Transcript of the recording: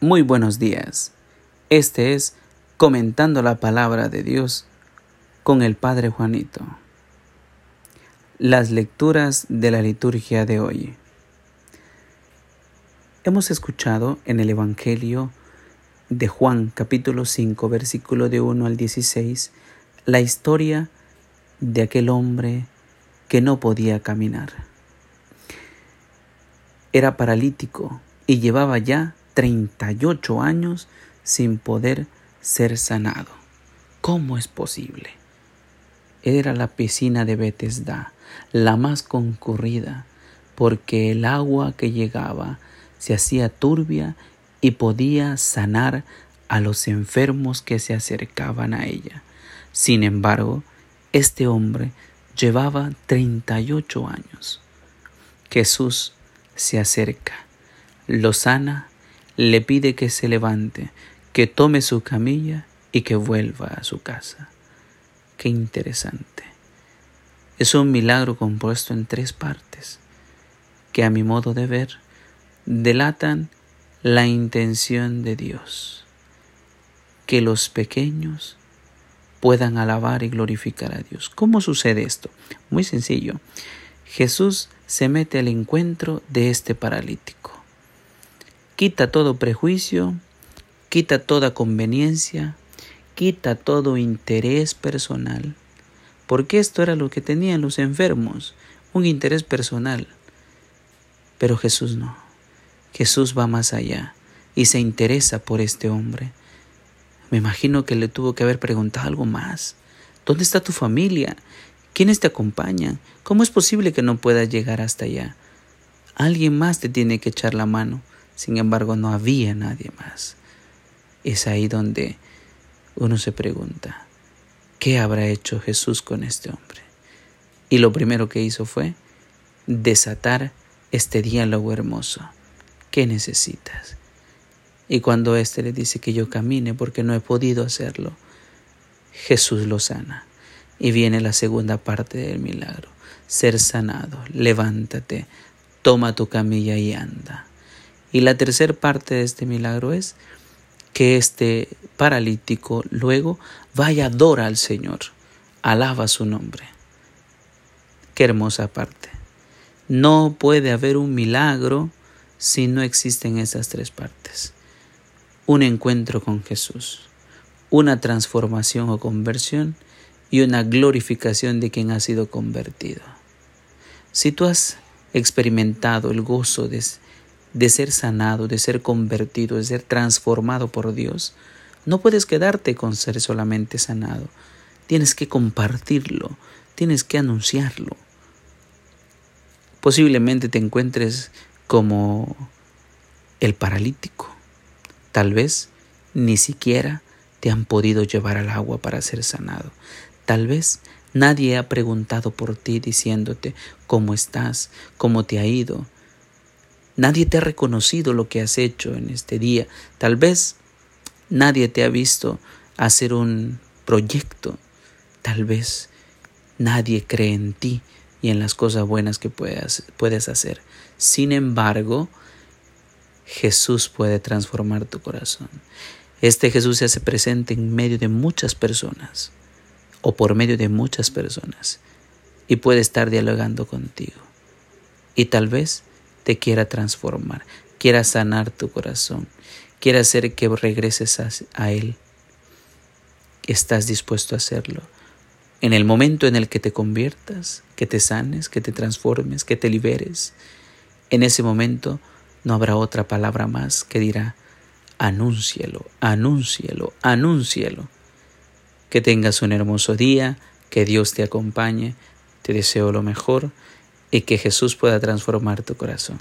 Muy buenos días. Este es Comentando la Palabra de Dios con el Padre Juanito. Las lecturas de la liturgia de hoy. Hemos escuchado en el Evangelio de Juan capítulo 5 versículo de 1 al 16 la historia de aquel hombre que no podía caminar. Era paralítico y llevaba ya 38 años sin poder ser sanado. ¿Cómo es posible? Era la piscina de Bethesda, la más concurrida, porque el agua que llegaba se hacía turbia y podía sanar a los enfermos que se acercaban a ella. Sin embargo, este hombre llevaba 38 años. Jesús se acerca, lo sana le pide que se levante, que tome su camilla y que vuelva a su casa. Qué interesante. Es un milagro compuesto en tres partes que a mi modo de ver delatan la intención de Dios. Que los pequeños puedan alabar y glorificar a Dios. ¿Cómo sucede esto? Muy sencillo. Jesús se mete al encuentro de este paralítico quita todo prejuicio, quita toda conveniencia, quita todo interés personal, porque esto era lo que tenían los enfermos, un interés personal. Pero Jesús no. Jesús va más allá y se interesa por este hombre. Me imagino que le tuvo que haber preguntado algo más. ¿Dónde está tu familia? ¿Quiénes te acompañan? ¿Cómo es posible que no puedas llegar hasta allá? Alguien más te tiene que echar la mano. Sin embargo, no había nadie más. Es ahí donde uno se pregunta, ¿qué habrá hecho Jesús con este hombre? Y lo primero que hizo fue desatar este diálogo hermoso. ¿Qué necesitas? Y cuando éste le dice que yo camine porque no he podido hacerlo, Jesús lo sana. Y viene la segunda parte del milagro, ser sanado. Levántate, toma tu camilla y anda. Y la tercera parte de este milagro es que este paralítico luego vaya adora al Señor, alaba su nombre. Qué hermosa parte. No puede haber un milagro si no existen esas tres partes. Un encuentro con Jesús, una transformación o conversión y una glorificación de quien ha sido convertido. Si tú has experimentado el gozo de de ser sanado, de ser convertido, de ser transformado por Dios, no puedes quedarte con ser solamente sanado. Tienes que compartirlo, tienes que anunciarlo. Posiblemente te encuentres como el paralítico. Tal vez ni siquiera te han podido llevar al agua para ser sanado. Tal vez nadie ha preguntado por ti diciéndote cómo estás, cómo te ha ido, Nadie te ha reconocido lo que has hecho en este día. Tal vez nadie te ha visto hacer un proyecto. Tal vez nadie cree en ti y en las cosas buenas que puedas, puedes hacer. Sin embargo, Jesús puede transformar tu corazón. Este Jesús se hace presente en medio de muchas personas o por medio de muchas personas y puede estar dialogando contigo. Y tal vez te quiera transformar, quiera sanar tu corazón, quiera hacer que regreses a, Él. ¿Estás dispuesto a hacerlo? En el momento en el que te conviertas, que te sanes, que te transformes, que te liberes, en ese momento no habrá otra palabra más que dirá, anúncielo, anúncielo, anúncielo. Que tengas un hermoso día, que Dios te acompañe, te deseo lo mejor y que Jesús pueda transformar tu corazón.